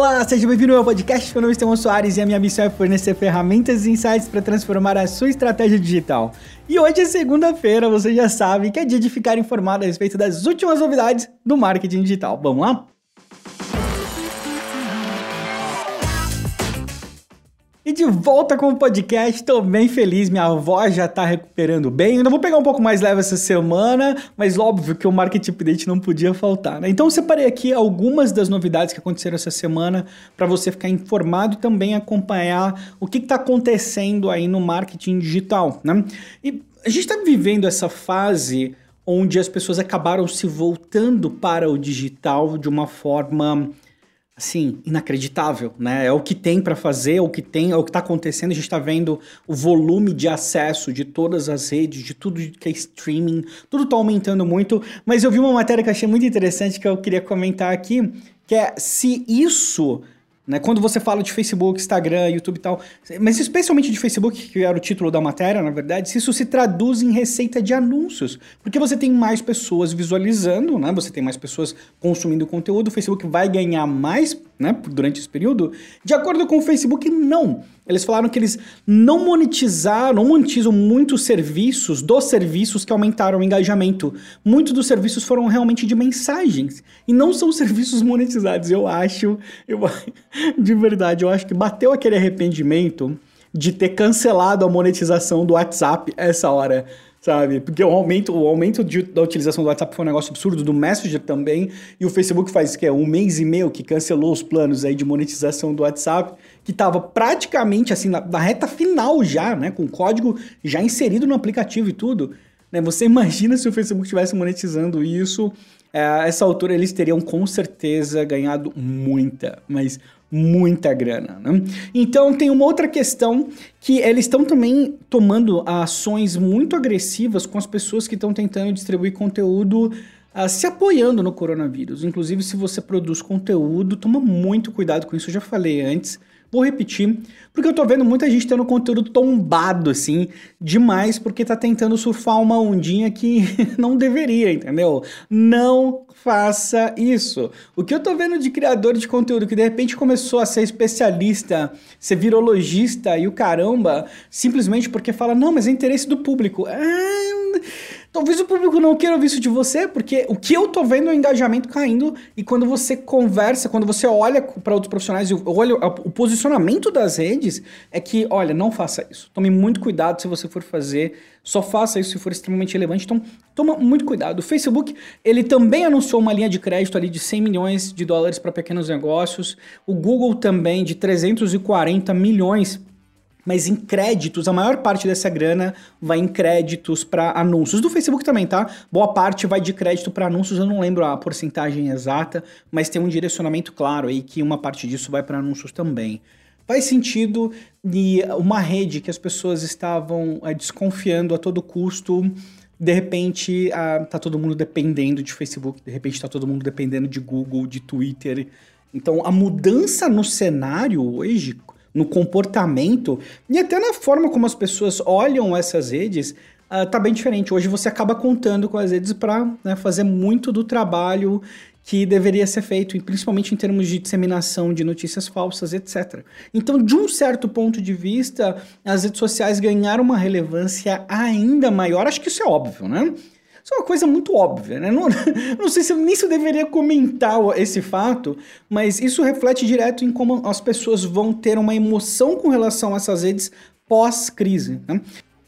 Olá, seja bem-vindo ao meu podcast. Meu nome é Estevão Soares e a minha missão é fornecer ferramentas e insights para transformar a sua estratégia digital. E hoje é segunda-feira, você já sabe que é dia de ficar informado a respeito das últimas novidades do marketing digital. Vamos lá? E de volta com o podcast, tô bem feliz, minha avó já tá recuperando bem. Ainda vou pegar um pouco mais leve essa semana, mas óbvio que o Market Update não podia faltar, né? Então eu separei aqui algumas das novidades que aconteceram essa semana para você ficar informado e também acompanhar o que, que tá acontecendo aí no marketing digital, né? E a gente tá vivendo essa fase onde as pessoas acabaram se voltando para o digital de uma forma assim, inacreditável, né? É o que tem para fazer, é o que tem, é o que está acontecendo. A gente está vendo o volume de acesso de todas as redes, de tudo que é streaming, tudo está aumentando muito. Mas eu vi uma matéria que eu achei muito interessante que eu queria comentar aqui, que é se isso né? Quando você fala de Facebook, Instagram, YouTube e tal, mas especialmente de Facebook, que era o título da matéria, na verdade, se isso se traduz em receita de anúncios. Porque você tem mais pessoas visualizando, né? você tem mais pessoas consumindo conteúdo, o Facebook vai ganhar mais né, durante esse período. De acordo com o Facebook, não. Eles falaram que eles não monetizaram, não monetizam muitos serviços dos serviços que aumentaram o engajamento. Muitos dos serviços foram realmente de mensagens e não são serviços monetizados. Eu acho, eu, de verdade, eu acho que bateu aquele arrependimento de ter cancelado a monetização do WhatsApp essa hora sabe? Porque o aumento, o aumento de, da utilização do WhatsApp foi um negócio absurdo, do Messenger também, e o Facebook faz que é um mês e meio que cancelou os planos aí de monetização do WhatsApp, que estava praticamente assim na, na, reta final já, né, com o código já inserido no aplicativo e tudo. Né? Você imagina se o Facebook estivesse monetizando isso? É, essa altura eles teriam com certeza ganhado muita, mas muita grana. Né? Então tem uma outra questão que eles estão também tomando ações muito agressivas com as pessoas que estão tentando distribuir conteúdo uh, se apoiando no coronavírus. Inclusive, se você produz conteúdo, toma muito cuidado com isso. Eu já falei antes. Vou repetir, porque eu tô vendo muita gente tendo conteúdo tombado, assim, demais, porque tá tentando surfar uma ondinha que não deveria, entendeu? Não faça isso. O que eu tô vendo de criador de conteúdo que de repente começou a ser especialista, ser virologista e o caramba, simplesmente porque fala, não, mas é interesse do público. Ah, Talvez o público não queira ouvir isso de você, porque o que eu tô vendo é o engajamento caindo e quando você conversa, quando você olha para outros profissionais e olha o posicionamento das redes, é que, olha, não faça isso. Tome muito cuidado se você for fazer, só faça isso se for extremamente relevante. Então, toma muito cuidado. O Facebook, ele também anunciou uma linha de crédito ali de 100 milhões de dólares para pequenos negócios. O Google também de 340 milhões mas em créditos, a maior parte dessa grana vai em créditos para anúncios. Do Facebook também, tá? Boa parte vai de crédito para anúncios, eu não lembro a porcentagem exata, mas tem um direcionamento claro aí que uma parte disso vai para anúncios também. Faz sentido de uma rede que as pessoas estavam é, desconfiando a todo custo, de repente ah, tá todo mundo dependendo de Facebook, de repente tá todo mundo dependendo de Google, de Twitter. Então a mudança no cenário hoje no comportamento e até na forma como as pessoas olham essas redes, uh, tá bem diferente. Hoje você acaba contando com as redes para né, fazer muito do trabalho que deveria ser feito, principalmente em termos de disseminação de notícias falsas, etc. Então, de um certo ponto de vista, as redes sociais ganharam uma relevância ainda maior. Acho que isso é óbvio, né? Isso é uma coisa muito óbvia, né? Não, não sei se nem se eu deveria comentar esse fato, mas isso reflete direto em como as pessoas vão ter uma emoção com relação a essas redes pós-crise. Né?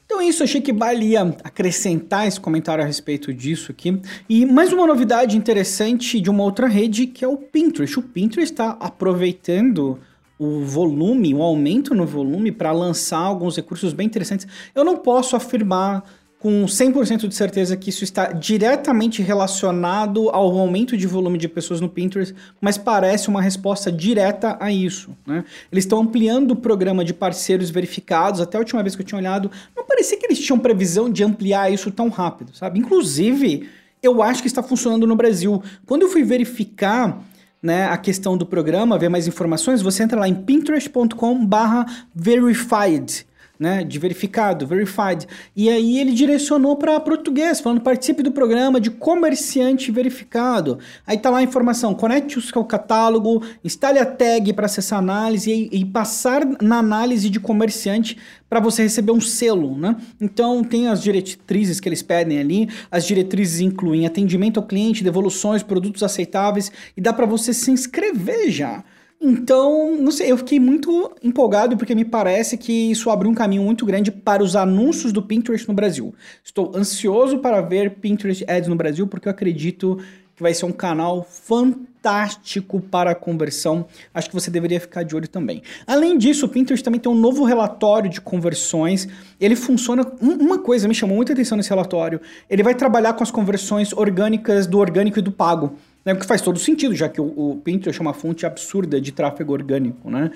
Então é isso, achei que valia acrescentar esse comentário a respeito disso aqui. E mais uma novidade interessante de uma outra rede que é o Pinterest. O Pinterest está aproveitando o volume, o aumento no volume para lançar alguns recursos bem interessantes. Eu não posso afirmar com 100% de certeza que isso está diretamente relacionado ao aumento de volume de pessoas no Pinterest, mas parece uma resposta direta a isso. Né? Eles estão ampliando o programa de parceiros verificados. Até a última vez que eu tinha olhado, não parecia que eles tinham previsão de ampliar isso tão rápido, sabe? Inclusive, eu acho que está funcionando no Brasil. Quando eu fui verificar né, a questão do programa, ver mais informações, você entra lá em pinterest.com/verified né, de verificado, verified. E aí ele direcionou para português, falando participe do programa de comerciante verificado. Aí tá lá a informação, conecte-se ao catálogo, instale a tag para acessar a análise e, e passar na análise de comerciante para você receber um selo, né? Então tem as diretrizes que eles pedem ali. As diretrizes incluem atendimento ao cliente, devoluções, produtos aceitáveis e dá para você se inscrever já. Então, não sei, eu fiquei muito empolgado porque me parece que isso abre um caminho muito grande para os anúncios do Pinterest no Brasil. Estou ansioso para ver Pinterest Ads no Brasil porque eu acredito que vai ser um canal fantástico para conversão. Acho que você deveria ficar de olho também. Além disso, o Pinterest também tem um novo relatório de conversões. Ele funciona. Uma coisa me chamou muita atenção nesse relatório: ele vai trabalhar com as conversões orgânicas do orgânico e do pago. Né? Que faz todo sentido, já que o, o Pinterest é uma fonte absurda de tráfego orgânico, né?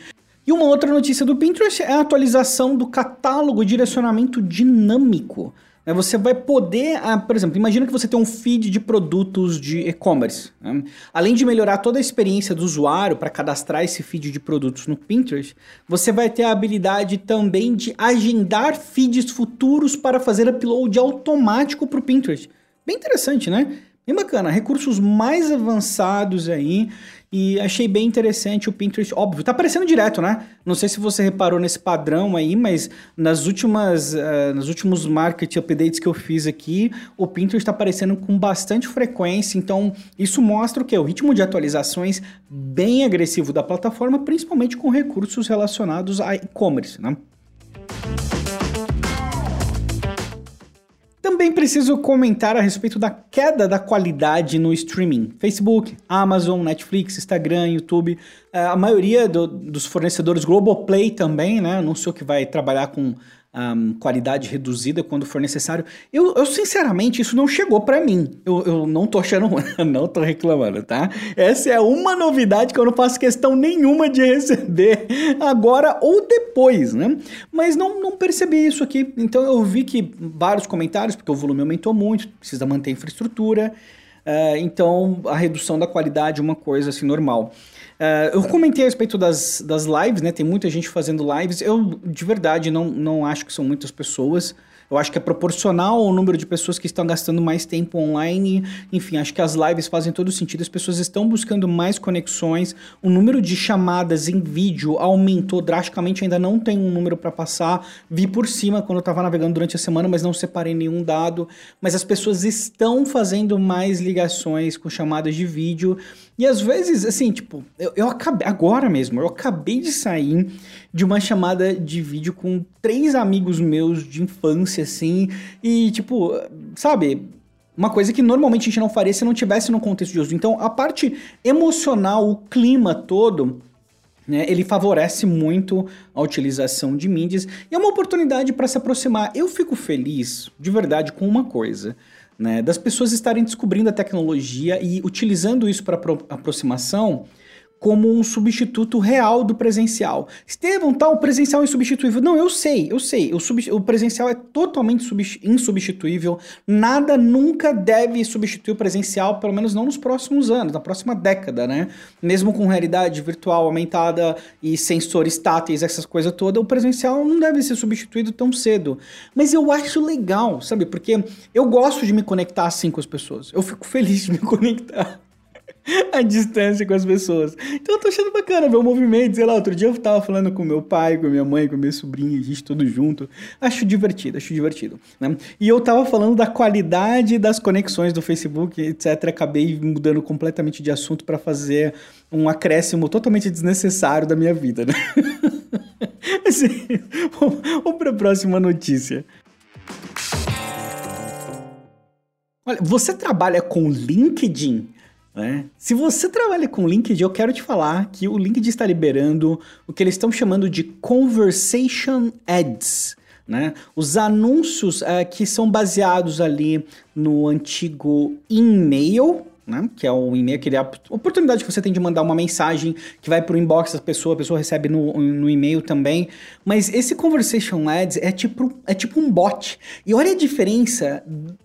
E uma outra notícia do Pinterest é a atualização do catálogo direcionamento dinâmico. Né? Você vai poder, ah, por exemplo, imagina que você tem um feed de produtos de e-commerce. Né? Além de melhorar toda a experiência do usuário para cadastrar esse feed de produtos no Pinterest, você vai ter a habilidade também de agendar feeds futuros para fazer upload automático para o Pinterest. Bem interessante, né? Bem bacana, recursos mais avançados aí e achei bem interessante o Pinterest, óbvio, tá aparecendo direto, né? Não sei se você reparou nesse padrão aí, mas nas últimas, uh, nos últimos market updates que eu fiz aqui, o Pinterest tá aparecendo com bastante frequência, então isso mostra o que? O ritmo de atualizações bem agressivo da plataforma, principalmente com recursos relacionados a e-commerce, né? Também preciso comentar a respeito da queda da qualidade no streaming. Facebook, Amazon, Netflix, Instagram, YouTube, eh, a maioria do, dos fornecedores Globoplay também, né, anunciou que vai trabalhar com um, qualidade reduzida quando for necessário. Eu, eu sinceramente, isso não chegou para mim. Eu, eu não tô achando, não tô reclamando, tá? Essa é uma novidade que eu não faço questão nenhuma de receber agora ou depois, né? Mas não, não percebi isso aqui. Então eu vi que vários comentários, porque o volume aumentou muito, precisa manter a infraestrutura. Uh, então a redução da qualidade é uma coisa assim normal. Uh, eu comentei a respeito das, das lives, né? Tem muita gente fazendo lives. Eu, de verdade, não, não acho que são muitas pessoas. Eu acho que é proporcional ao número de pessoas que estão gastando mais tempo online. Enfim, acho que as lives fazem todo sentido. As pessoas estão buscando mais conexões. O número de chamadas em vídeo aumentou drasticamente. Ainda não tem um número para passar. Vi por cima quando eu estava navegando durante a semana, mas não separei nenhum dado. Mas as pessoas estão fazendo mais ligações com chamadas de vídeo. E às vezes, assim, tipo, eu, eu acabei, agora mesmo, eu acabei de sair de uma chamada de vídeo com três amigos meus de infância, assim, e, tipo, sabe, uma coisa que normalmente a gente não faria se não tivesse no contexto de uso. Então, a parte emocional, o clima todo, né, ele favorece muito a utilização de mídias e é uma oportunidade para se aproximar. Eu fico feliz, de verdade, com uma coisa né, das pessoas estarem descobrindo a tecnologia e utilizando isso para aproximação como um substituto real do presencial. Estevão, tal, tá, o presencial é insubstituível. Não, eu sei, eu sei. O, o presencial é totalmente insubstituível. Nada nunca deve substituir o presencial, pelo menos não nos próximos anos, na próxima década, né? Mesmo com realidade virtual aumentada e sensores táteis, essas coisas todas, o presencial não deve ser substituído tão cedo. Mas eu acho legal, sabe? Porque eu gosto de me conectar assim com as pessoas. Eu fico feliz de me conectar a distância com as pessoas. Então eu tô achando bacana ver o movimento, sei lá, outro dia eu tava falando com meu pai, com minha mãe, com meu sobrinho, a gente tudo junto. Acho divertido, acho divertido, né? E eu tava falando da qualidade das conexões do Facebook, etc. Acabei mudando completamente de assunto para fazer um acréscimo totalmente desnecessário da minha vida, né? assim, vamos para a próxima notícia. Olha, você trabalha com LinkedIn? Né? Se você trabalha com LinkedIn, eu quero te falar que o LinkedIn está liberando o que eles estão chamando de Conversation Ads. Né? Os anúncios uh, que são baseados ali no antigo e-mail, né? Que é o e-mail, que é a oportunidade que você tem de mandar uma mensagem que vai pro inbox da pessoa, a pessoa recebe no, no e-mail também. Mas esse Conversation Ads é tipo, é tipo um bot. E olha a diferença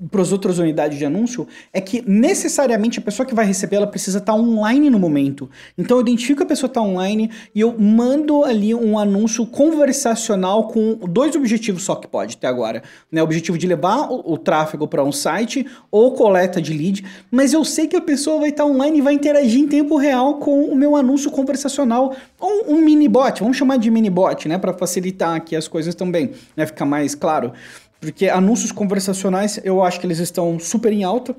para as outras unidades de anúncio, é que necessariamente a pessoa que vai receber, ela precisa estar tá online no momento. Então eu identifico a pessoa está online e eu mando ali um anúncio conversacional com dois objetivos só que pode até agora. Né? O objetivo de levar o, o tráfego para um site ou coleta de lead, mas eu sei que a pessoa vai estar online e vai interagir em tempo real com o meu anúncio conversacional ou um mini bot, vamos chamar de mini bot, né, para facilitar aqui as coisas também, né, ficar mais claro. Porque anúncios conversacionais, eu acho que eles estão super em alta.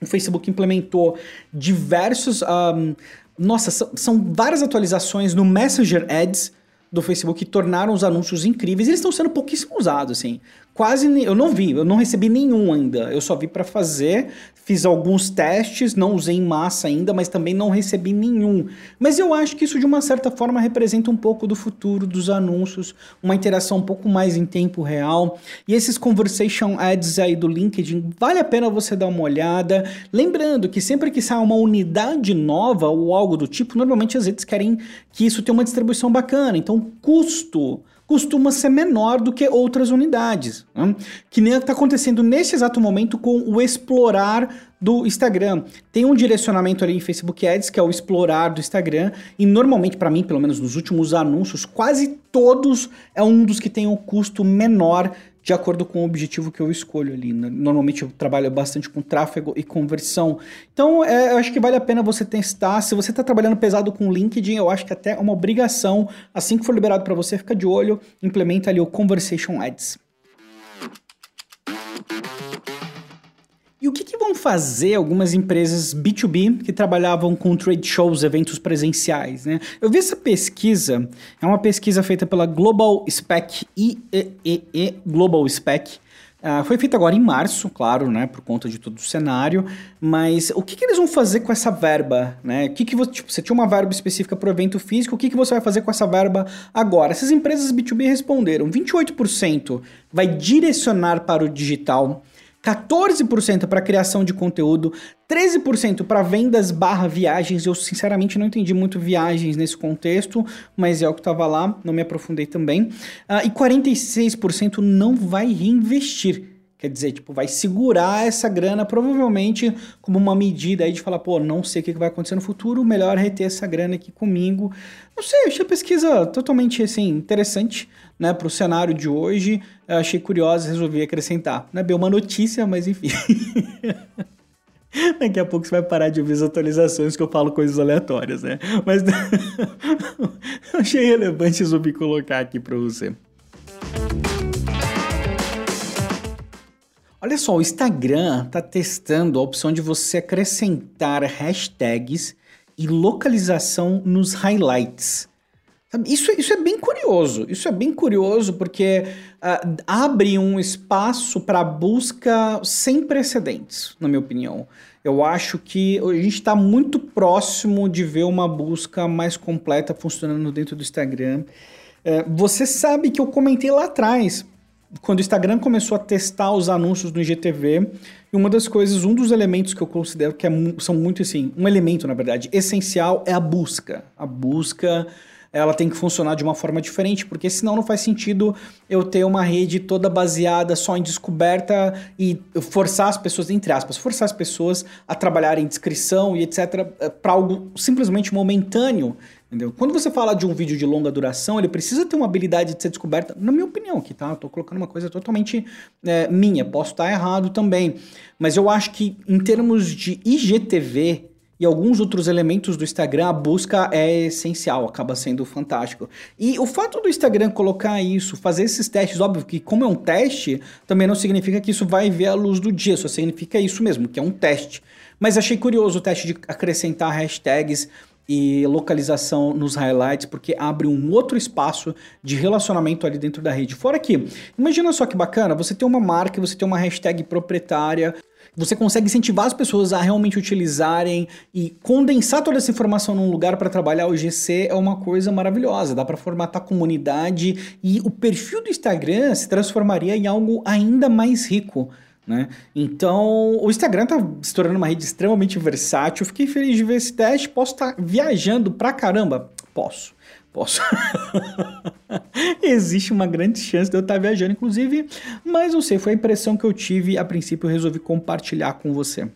O Facebook implementou diversos. Um, nossa, são várias atualizações no Messenger Ads do Facebook que tornaram os anúncios incríveis. Eles estão sendo pouquíssimo usados, assim. Quase eu não vi, eu não recebi nenhum ainda. Eu só vi para fazer, fiz alguns testes, não usei em massa ainda, mas também não recebi nenhum. Mas eu acho que isso de uma certa forma representa um pouco do futuro dos anúncios, uma interação um pouco mais em tempo real. E esses conversation ads aí do LinkedIn, vale a pena você dar uma olhada. Lembrando que sempre que sai uma unidade nova ou algo do tipo, normalmente as redes querem que isso tenha uma distribuição bacana. Então, custo costuma ser menor do que outras unidades. Né? Que nem está acontecendo nesse exato momento com o explorar do Instagram. Tem um direcionamento ali em Facebook Ads, que é o explorar do Instagram, e normalmente, para mim, pelo menos nos últimos anúncios, quase todos é um dos que tem um custo menor de acordo com o objetivo que eu escolho ali. Né? Normalmente eu trabalho bastante com tráfego e conversão. Então, é, eu acho que vale a pena você testar. Se você está trabalhando pesado com LinkedIn, eu acho que até é uma obrigação, assim que for liberado para você, fica de olho, implementa ali o Conversation Ads. E o que, que, vão fazer algumas empresas B2B que trabalhavam com trade shows, eventos presenciais? Né? Eu vi essa pesquisa, é uma pesquisa feita pela Global Spec, IEEE Global Spec, Uh, foi feita agora em março, claro, né, por conta de todo o cenário, mas o que, que eles vão fazer com essa verba, né? O que que você, tipo, você tinha uma verba específica para o evento físico, o que, que você vai fazer com essa verba agora? Essas empresas B2B responderam, 28% vai direcionar para o digital, 14% para criação de conteúdo, 13% para vendas barra viagens. Eu sinceramente não entendi muito viagens nesse contexto, mas é o que estava lá, não me aprofundei também. Uh, e 46% não vai reinvestir. Quer dizer, tipo, vai segurar essa grana, provavelmente como uma medida aí de falar, pô, não sei o que vai acontecer no futuro, melhor reter essa grana aqui comigo. Não sei, achei a pesquisa totalmente, assim, interessante, né, pro cenário de hoje. Eu achei curiosa, resolvi acrescentar. Não é bem uma notícia, mas enfim. Daqui a pouco você vai parar de ouvir as atualizações que eu falo coisas aleatórias, né? Mas achei relevante resolvi colocar aqui para você. Olha só, o Instagram está testando a opção de você acrescentar hashtags e localização nos highlights. Isso, isso é bem curioso. Isso é bem curioso porque uh, abre um espaço para busca sem precedentes, na minha opinião. Eu acho que a gente está muito próximo de ver uma busca mais completa funcionando dentro do Instagram. Uh, você sabe que eu comentei lá atrás quando o Instagram começou a testar os anúncios no IGTV, e uma das coisas, um dos elementos que eu considero que é, são muito assim, um elemento, na verdade, essencial é a busca. A busca ela tem que funcionar de uma forma diferente, porque senão não faz sentido eu ter uma rede toda baseada só em descoberta e forçar as pessoas, entre aspas, forçar as pessoas a trabalhar em descrição e etc, eh, para algo simplesmente momentâneo. Entendeu? Quando você fala de um vídeo de longa duração, ele precisa ter uma habilidade de ser descoberta, na minha opinião aqui, tá? Eu tô colocando uma coisa totalmente é, minha, posso estar errado também. Mas eu acho que em termos de IGTV, e alguns outros elementos do Instagram, a busca é essencial, acaba sendo fantástico. E o fato do Instagram colocar isso, fazer esses testes, óbvio que como é um teste, também não significa que isso vai ver a luz do dia, só significa isso mesmo, que é um teste. Mas achei curioso o teste de acrescentar hashtags e localização nos highlights, porque abre um outro espaço de relacionamento ali dentro da rede. Fora que, imagina só que bacana, você tem uma marca, você tem uma hashtag proprietária, você consegue incentivar as pessoas a realmente utilizarem e condensar toda essa informação num lugar para trabalhar o GC é uma coisa maravilhosa. Dá para formatar comunidade e o perfil do Instagram se transformaria em algo ainda mais rico. Né? Então, o Instagram tá se tornando uma rede extremamente versátil. Fiquei feliz de ver esse teste. Posso estar tá viajando pra caramba? Posso. Posso. Existe uma grande chance de eu estar viajando, inclusive, mas não sei, foi a impressão que eu tive. A princípio, eu resolvi compartilhar com você.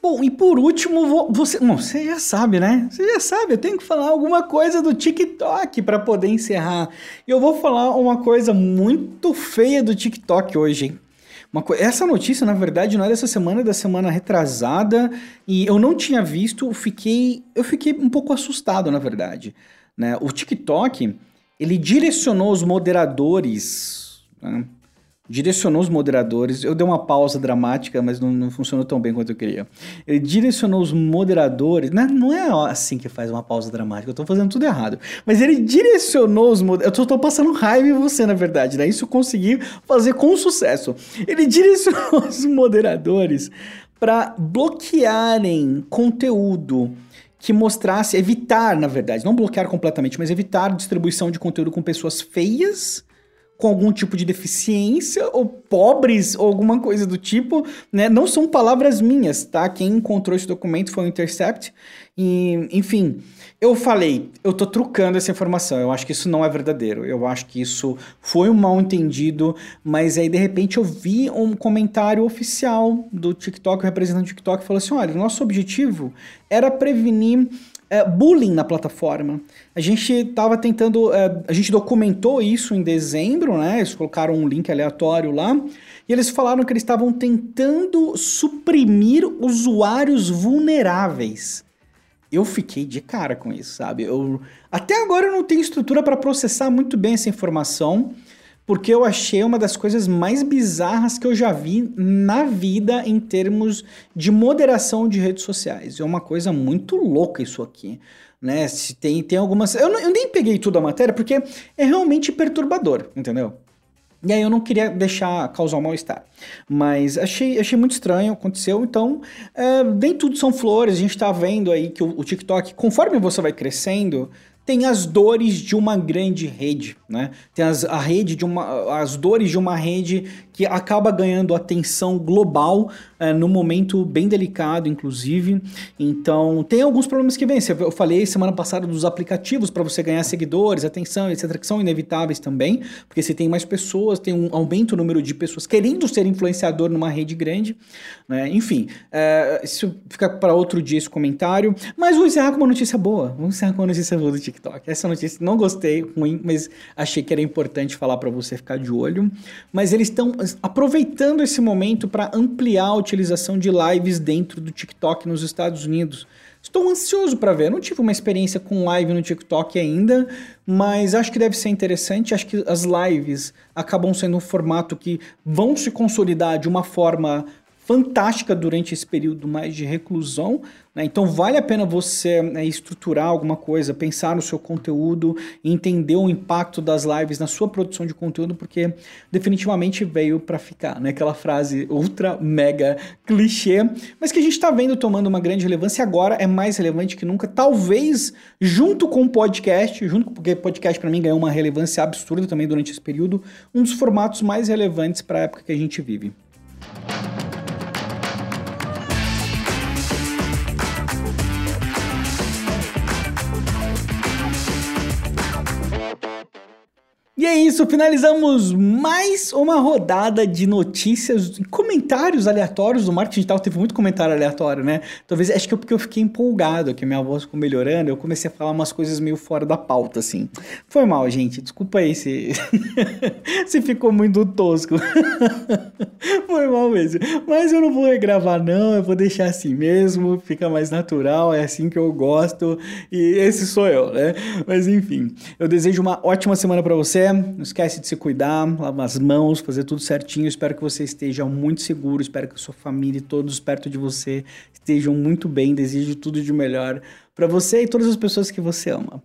Bom, e por último, você, bom, você já sabe, né? Você já sabe, eu tenho que falar alguma coisa do TikTok para poder encerrar. Eu vou falar uma coisa muito feia do TikTok hoje, hein? Uma essa notícia, na verdade, não é dessa semana, é da semana retrasada, e eu não tinha visto, fiquei, eu fiquei um pouco assustado, na verdade. Né? O TikTok, ele direcionou os moderadores né? Direcionou os moderadores. Eu dei uma pausa dramática, mas não, não, funcionou tão bem quanto eu queria. Ele direcionou os moderadores. Não, é, não é assim que faz uma pausa dramática, eu tô fazendo tudo errado. Mas ele direcionou os moderadores. Eu tô, tô, passando raiva em você, na verdade, né? Isso eu consegui fazer com sucesso. Ele direcionou os moderadores para bloquearem conteúdo que mostrasse, evitar, na verdade, não bloquear completamente, mas evitar distribuição de conteúdo com pessoas feias com algum tipo de deficiência ou pobres ou alguma coisa do tipo, né? Não são palavras minhas, tá? Quem encontrou esse documento foi o Intercept. E, enfim, eu falei, eu tô trucando essa informação. Eu acho que isso não é verdadeiro. Eu acho que isso foi um mal entendido, mas aí de repente eu vi um comentário oficial do TikTok, o representante do TikTok falou assim: "Olha, nosso objetivo era prevenir é, bullying na plataforma. A gente estava tentando, é, a gente documentou isso em dezembro, né? Eles colocaram um link aleatório lá e eles falaram que eles estavam tentando suprimir usuários vulneráveis. Eu fiquei de cara com isso, sabe? Eu, até agora eu não tenho estrutura para processar muito bem essa informação porque eu achei uma das coisas mais bizarras que eu já vi na vida em termos de moderação de redes sociais. É uma coisa muito louca isso aqui. Né? Se tem, tem algumas. Eu, eu nem peguei tudo a matéria porque é realmente perturbador, entendeu? E aí eu não queria deixar causar mal-estar. Mas achei, achei muito estranho, aconteceu. Então, é, nem tudo são flores. A gente tá vendo aí que o, o TikTok, conforme você vai crescendo, tem as dores de uma grande rede, né? Tem as, a rede de uma, as dores de uma rede que acaba ganhando atenção global é, no momento bem delicado, inclusive. Então, tem alguns problemas que vêm. Eu falei semana passada dos aplicativos para você ganhar seguidores, atenção, etc., que são inevitáveis também, porque você tem mais pessoas, tem um aumento no número de pessoas querendo ser influenciador numa rede grande. Né? Enfim, é, isso fica para outro dia esse comentário. Mas vou encerrar com uma notícia boa. Vamos encerrar com uma notícia boa do TikTok. Essa notícia não gostei, ruim, mas achei que era importante falar para você ficar de olho. Mas eles estão aproveitando esse momento para ampliar a utilização de lives dentro do TikTok nos Estados Unidos. Estou ansioso para ver. Não tive uma experiência com live no TikTok ainda, mas acho que deve ser interessante. Acho que as lives acabam sendo um formato que vão se consolidar de uma forma fantástica durante esse período mais de reclusão. Né? Então vale a pena você né, estruturar alguma coisa, pensar no seu conteúdo, entender o impacto das lives na sua produção de conteúdo, porque definitivamente veio para ficar, né? Aquela frase ultra mega clichê, mas que a gente está vendo tomando uma grande relevância agora é mais relevante que nunca. Talvez junto com o podcast, junto porque podcast para mim ganhou uma relevância absurda também durante esse período, um dos formatos mais relevantes para a época que a gente vive. É isso, finalizamos mais uma rodada de notícias e comentários aleatórios do marketing digital. Teve muito comentário aleatório, né? Talvez acho que é porque eu fiquei empolgado, que minha voz ficou melhorando, eu comecei a falar umas coisas meio fora da pauta, assim. Foi mal, gente. Desculpa aí se, se ficou muito tosco. Foi mal mesmo. Mas eu não vou regravar, não. Eu vou deixar assim mesmo. Fica mais natural. É assim que eu gosto. E esse sou eu, né? Mas enfim, eu desejo uma ótima semana para você não esquece de se cuidar, lavar as mãos, fazer tudo certinho. Espero que você esteja muito seguro, espero que sua família e todos perto de você estejam muito bem. Desejo tudo de melhor para você e todas as pessoas que você ama.